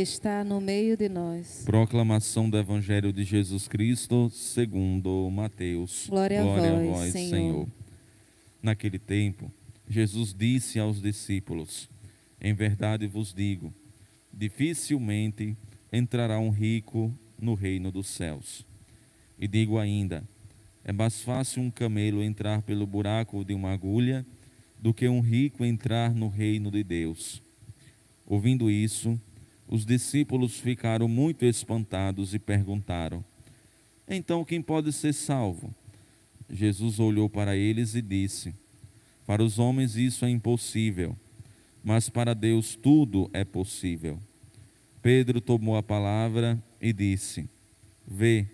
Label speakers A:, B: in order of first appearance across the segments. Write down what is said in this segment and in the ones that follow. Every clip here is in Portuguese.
A: está no meio de nós.
B: Proclamação do Evangelho de Jesus Cristo, segundo Mateus.
A: Glória, Glória a vós, Senhor. Senhor.
B: Naquele tempo, Jesus disse aos discípulos: Em verdade vos digo, dificilmente entrará um rico no reino dos céus. E digo ainda: é mais fácil um camelo entrar pelo buraco de uma agulha do que um rico entrar no reino de Deus. Ouvindo isso, os discípulos ficaram muito espantados e perguntaram: Então quem pode ser salvo? Jesus olhou para eles e disse: Para os homens isso é impossível, mas para Deus tudo é possível. Pedro tomou a palavra e disse: Vê,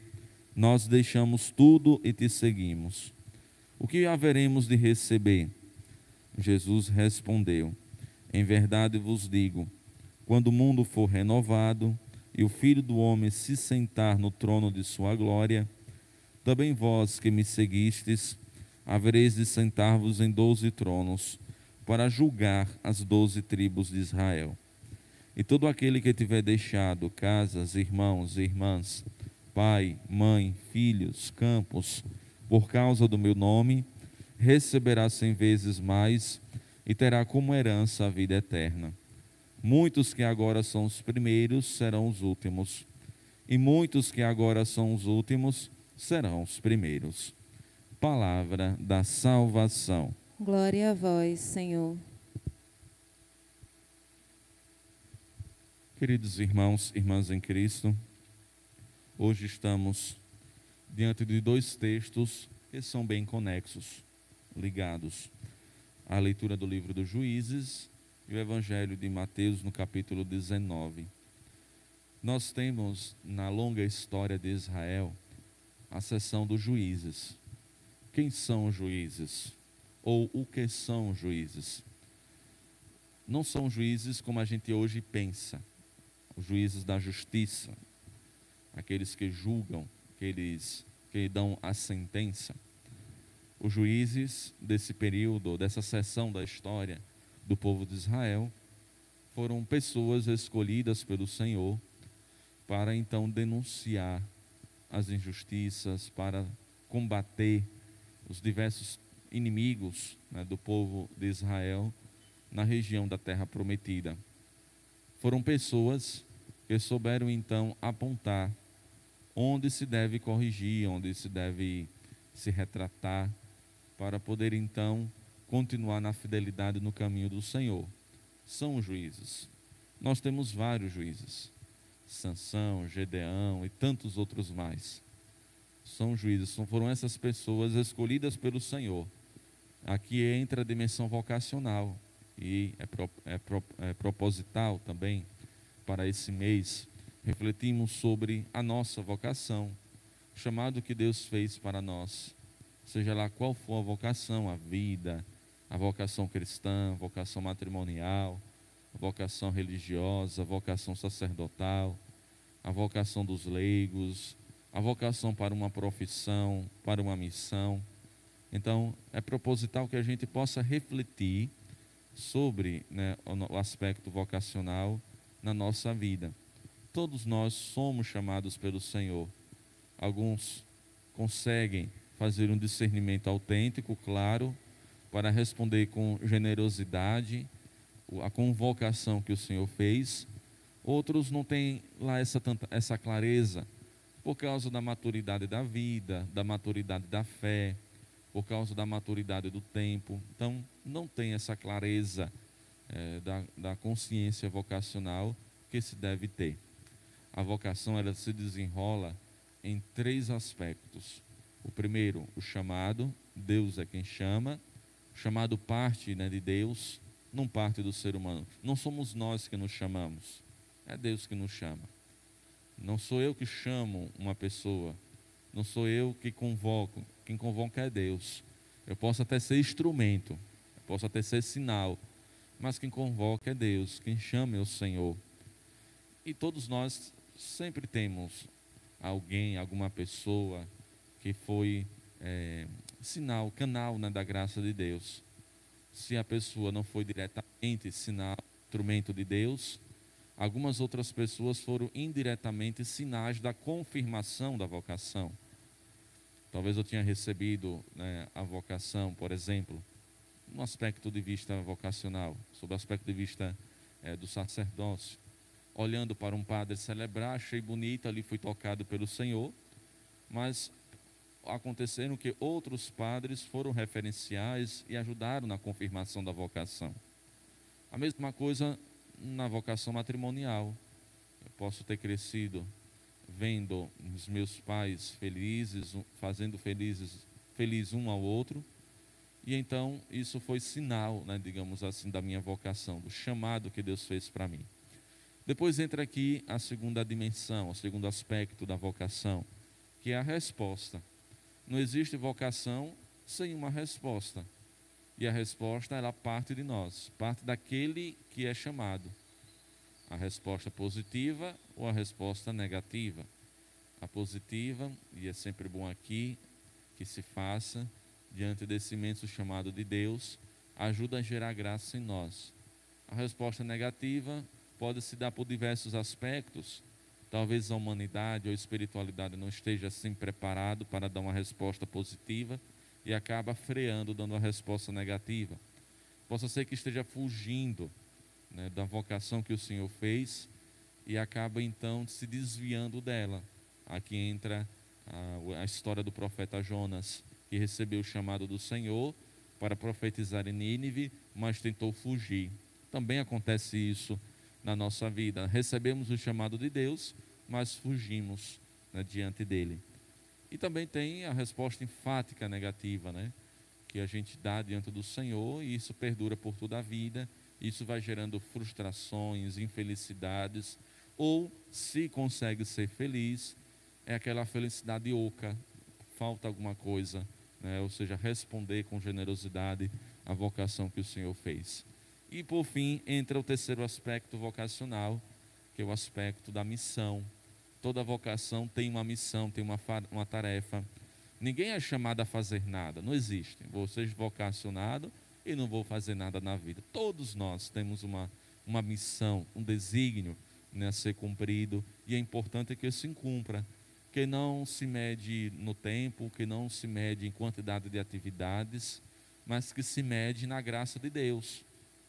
B: nós deixamos tudo e te seguimos. O que haveremos de receber? Jesus respondeu: Em verdade vos digo, quando o mundo for renovado e o Filho do Homem se sentar no trono de sua glória, também vós que me seguistes, havereis de sentar-vos em doze tronos, para julgar as doze tribos de Israel. E todo aquele que tiver deixado casas, irmãos e irmãs, pai, mãe, filhos, campos, por causa do meu nome, receberá cem vezes mais e terá como herança a vida eterna. Muitos que agora são os primeiros serão os últimos, e muitos que agora são os últimos serão os primeiros. Palavra da salvação.
A: Glória a vós, Senhor.
B: Queridos irmãos, irmãs em Cristo, hoje estamos diante de dois textos que são bem conexos, ligados. A leitura do livro dos Juízes e o Evangelho de Mateus, no capítulo 19. Nós temos na longa história de Israel a seção dos juízes. Quem são os juízes? Ou o que são os juízes? Não são juízes como a gente hoje pensa os juízes da justiça, aqueles que julgam, aqueles que dão a sentença. Os juízes desse período, dessa seção da história do povo de Israel, foram pessoas escolhidas pelo Senhor para então denunciar as injustiças, para combater os diversos inimigos né, do povo de Israel na região da Terra Prometida. Foram pessoas que souberam então apontar onde se deve corrigir, onde se deve se retratar, para poder então continuar na fidelidade no caminho do Senhor. São juízes. Nós temos vários juízes. Sansão, Gedeão e tantos outros mais. São juízes, foram essas pessoas escolhidas pelo Senhor. Aqui entra a dimensão vocacional e é, pro, é, pro, é proposital também para esse mês. Refletimos sobre a nossa vocação, o chamado que Deus fez para nós, seja lá qual for a vocação, a vida, a vocação cristã, a vocação matrimonial, a vocação religiosa, a vocação sacerdotal, a vocação dos leigos, a vocação para uma profissão, para uma missão. Então, é proposital que a gente possa refletir sobre né, o aspecto vocacional na nossa vida. Todos nós somos chamados pelo Senhor. Alguns conseguem fazer um discernimento autêntico, claro, para responder com generosidade a convocação que o Senhor fez. Outros não têm lá essa, tanta, essa clareza por causa da maturidade da vida, da maturidade da fé, por causa da maturidade do tempo. Então, não tem essa clareza é, da, da consciência vocacional que se deve ter. A vocação ela se desenrola em três aspectos. O primeiro, o chamado, Deus é quem chama. Chamado parte né, de Deus, não parte do ser humano. Não somos nós que nos chamamos, é Deus que nos chama. Não sou eu que chamo uma pessoa, não sou eu que convoco, quem convoca é Deus. Eu posso até ser instrumento, posso até ser sinal, mas quem convoca é Deus, quem chama é o Senhor. E todos nós sempre temos alguém, alguma pessoa que foi é, sinal, canal né, da graça de Deus. Se a pessoa não foi diretamente sinal, instrumento de Deus, Algumas outras pessoas foram indiretamente sinais da confirmação da vocação. Talvez eu tenha recebido né, a vocação, por exemplo, no aspecto de vista vocacional, sob o aspecto de vista é, do sacerdócio. Olhando para um padre celebrar, achei bonito, ali fui tocado pelo Senhor, mas aconteceram que outros padres foram referenciais e ajudaram na confirmação da vocação. A mesma coisa na vocação matrimonial. Eu posso ter crescido vendo os meus pais felizes, fazendo felizes, feliz um ao outro, e então isso foi sinal, né, digamos assim, da minha vocação, do chamado que Deus fez para mim. Depois entra aqui a segunda dimensão, o segundo aspecto da vocação, que é a resposta. Não existe vocação sem uma resposta. E a resposta ela parte de nós, parte daquele que é chamado. A resposta positiva ou a resposta negativa. A positiva, e é sempre bom aqui que se faça, diante desse imenso chamado de Deus, ajuda a gerar graça em nós. A resposta negativa pode se dar por diversos aspectos. Talvez a humanidade ou a espiritualidade não esteja assim preparado para dar uma resposta positiva e acaba freando, dando uma resposta negativa. Possa ser que esteja fugindo né, da vocação que o Senhor fez e acaba então se desviando dela. Aqui entra a, a história do profeta Jonas, que recebeu o chamado do Senhor para profetizar em Nínive, mas tentou fugir. Também acontece isso na nossa vida. Recebemos o chamado de Deus, mas fugimos né, diante dele. E também tem a resposta enfática negativa, né? Que a gente dá diante do Senhor e isso perdura por toda a vida. Isso vai gerando frustrações, infelicidades. Ou, se consegue ser feliz, é aquela felicidade oca, falta alguma coisa, né? ou seja, responder com generosidade à vocação que o Senhor fez. E por fim, entra o terceiro aspecto vocacional, que é o aspecto da missão. Toda vocação tem uma missão, tem uma, uma tarefa. Ninguém é chamado a fazer nada, não existe. Vou ser vocacionado e não vou fazer nada na vida. Todos nós temos uma, uma missão, um desígnio né, a ser cumprido e é importante que se cumpra. Que não se mede no tempo, que não se mede em quantidade de atividades, mas que se mede na graça de Deus.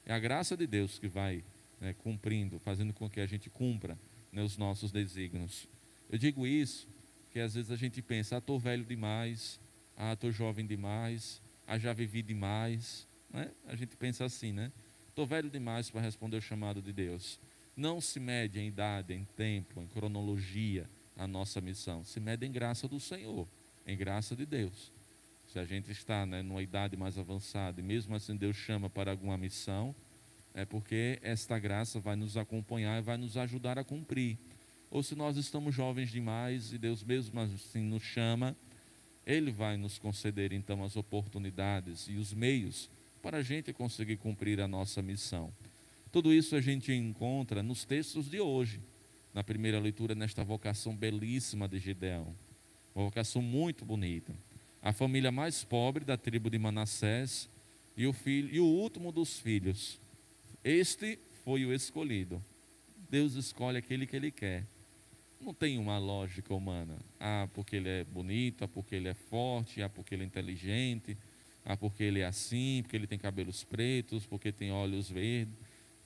B: É a graça de Deus que vai né, cumprindo, fazendo com que a gente cumpra né, os nossos desígnios. Eu digo isso porque às vezes a gente pensa, ah, estou velho demais, ah, estou jovem demais, ah, já vivi demais. Né? A gente pensa assim, né? Estou velho demais para responder o chamado de Deus. Não se mede em idade, em tempo, em cronologia a nossa missão. Se mede em graça do Senhor, em graça de Deus. Se a gente está né, numa idade mais avançada e mesmo assim Deus chama para alguma missão, é porque esta graça vai nos acompanhar e vai nos ajudar a cumprir. Ou se nós estamos jovens demais e Deus mesmo assim nos chama, Ele vai nos conceder então as oportunidades e os meios para a gente conseguir cumprir a nossa missão. Tudo isso a gente encontra nos textos de hoje, na primeira leitura, nesta vocação belíssima de Gideão. Uma vocação muito bonita. A família mais pobre da tribo de Manassés e o filho e o último dos filhos este foi o escolhido. Deus escolhe aquele que ele quer. Não tem uma lógica humana. Ah, porque ele é bonito, ah, porque ele é forte, ah, porque ele é inteligente, ah, porque ele é assim, porque ele tem cabelos pretos, porque tem olhos verdes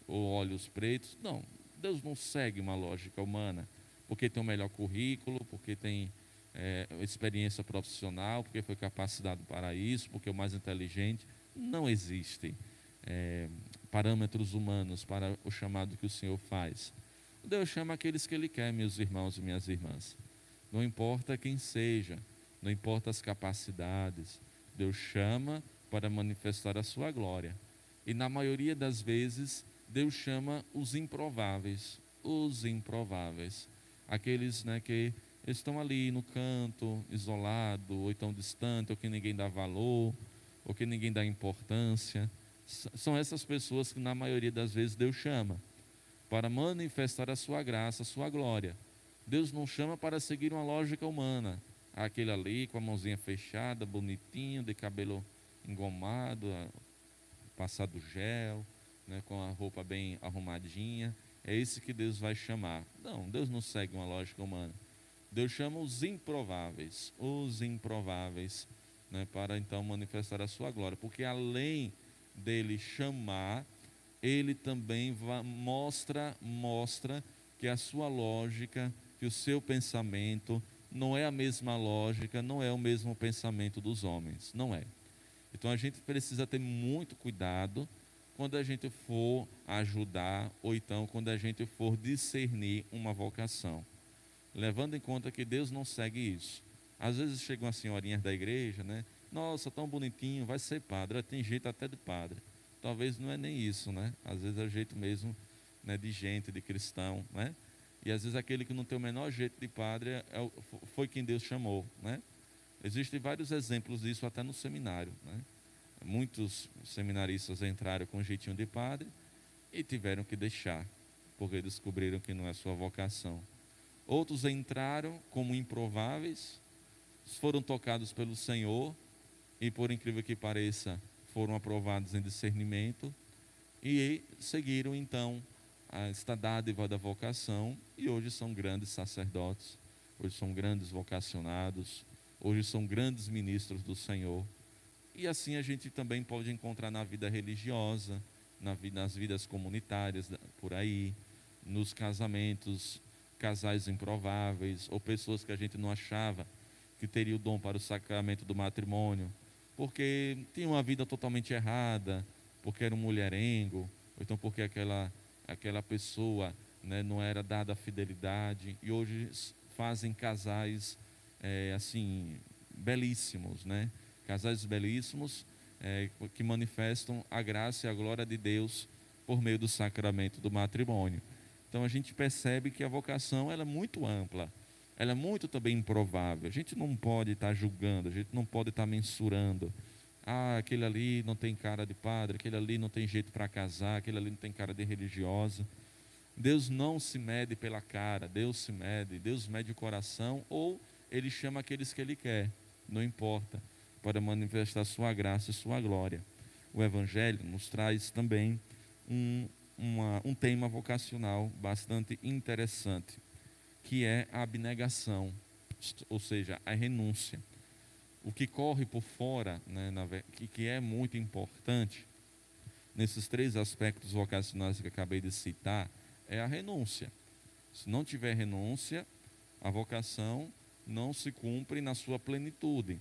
B: ou olhos pretos. Não, Deus não segue uma lógica humana. Porque tem o melhor currículo, porque tem é, experiência profissional, porque foi capacitado para isso, porque é o mais inteligente. Não existe é, parâmetros humanos para o chamado que o Senhor faz. Deus chama aqueles que Ele quer, meus irmãos e minhas irmãs. Não importa quem seja, não importa as capacidades, Deus chama para manifestar a sua glória. E na maioria das vezes, Deus chama os improváveis, os improváveis, aqueles né, que estão ali no canto, isolado, ou tão distante, ou que ninguém dá valor, ou que ninguém dá importância são essas pessoas que, na maioria das vezes, Deus chama para manifestar a sua graça, a sua glória. Deus não chama para seguir uma lógica humana. Aquele ali com a mãozinha fechada, bonitinho, de cabelo engomado, passado gel, né, com a roupa bem arrumadinha. é esse que Deus vai chamar. Não, Deus não segue uma lógica humana. Deus chama os improváveis, os improváveis, né, para então manifestar a sua glória, porque além dele chamar, ele também mostra mostra que a sua lógica, que o seu pensamento não é a mesma lógica, não é o mesmo pensamento dos homens, não é. Então a gente precisa ter muito cuidado quando a gente for ajudar ou então quando a gente for discernir uma vocação, levando em conta que Deus não segue isso. Às vezes chegam as senhorinhas da igreja, né? Nossa, tão bonitinho, vai ser padre, tem jeito até de padre. Talvez não é nem isso, né? Às vezes é o jeito mesmo né, de gente, de cristão, né? E às vezes aquele que não tem o menor jeito de padre é, foi quem Deus chamou, né? Existem vários exemplos disso até no seminário, né? Muitos seminaristas entraram com jeitinho de padre e tiveram que deixar, porque descobriram que não é sua vocação. Outros entraram como improváveis, foram tocados pelo Senhor e, por incrível que pareça, foram aprovados em discernimento e seguiram então esta dádiva da vocação e hoje são grandes sacerdotes, hoje são grandes vocacionados, hoje são grandes ministros do Senhor. E assim a gente também pode encontrar na vida religiosa, nas vidas comunitárias, por aí, nos casamentos, casais improváveis, ou pessoas que a gente não achava que teria o dom para o sacramento do matrimônio, porque tinha uma vida totalmente errada, porque era um mulherengo, ou então porque aquela aquela pessoa né, não era dada a fidelidade e hoje fazem casais é, assim belíssimos, né? Casais belíssimos é, que manifestam a graça e a glória de Deus por meio do sacramento do matrimônio. Então a gente percebe que a vocação ela é muito ampla, ela é muito também improvável. A gente não pode estar julgando, a gente não pode estar mensurando ah, aquele ali não tem cara de padre, aquele ali não tem jeito para casar, aquele ali não tem cara de religiosa. Deus não se mede pela cara, Deus se mede, Deus mede o coração ou ele chama aqueles que ele quer, não importa, para manifestar sua graça e sua glória. O Evangelho nos traz também um, uma, um tema vocacional bastante interessante, que é a abnegação, ou seja, a renúncia o que corre por fora, né, na, que, que é muito importante, nesses três aspectos vocacionais que acabei de citar, é a renúncia. Se não tiver renúncia, a vocação não se cumpre na sua plenitude.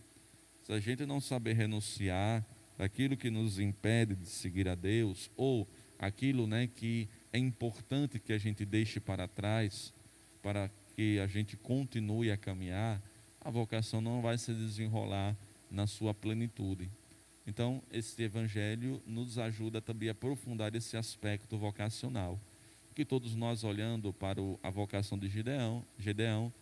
B: Se a gente não saber renunciar daquilo que nos impede de seguir a Deus, ou aquilo né, que é importante que a gente deixe para trás, para que a gente continue a caminhar, a vocação não vai se desenrolar na sua plenitude. Então, esse evangelho nos ajuda também a aprofundar esse aspecto vocacional. Que todos nós, olhando para a vocação de Gideão, Gedeão,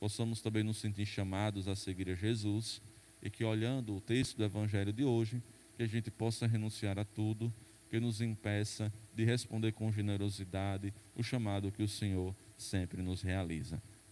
B: possamos também nos sentir chamados a seguir a Jesus e que, olhando o texto do evangelho de hoje, que a gente possa renunciar a tudo que nos impeça de responder com generosidade o chamado que o Senhor sempre nos realiza.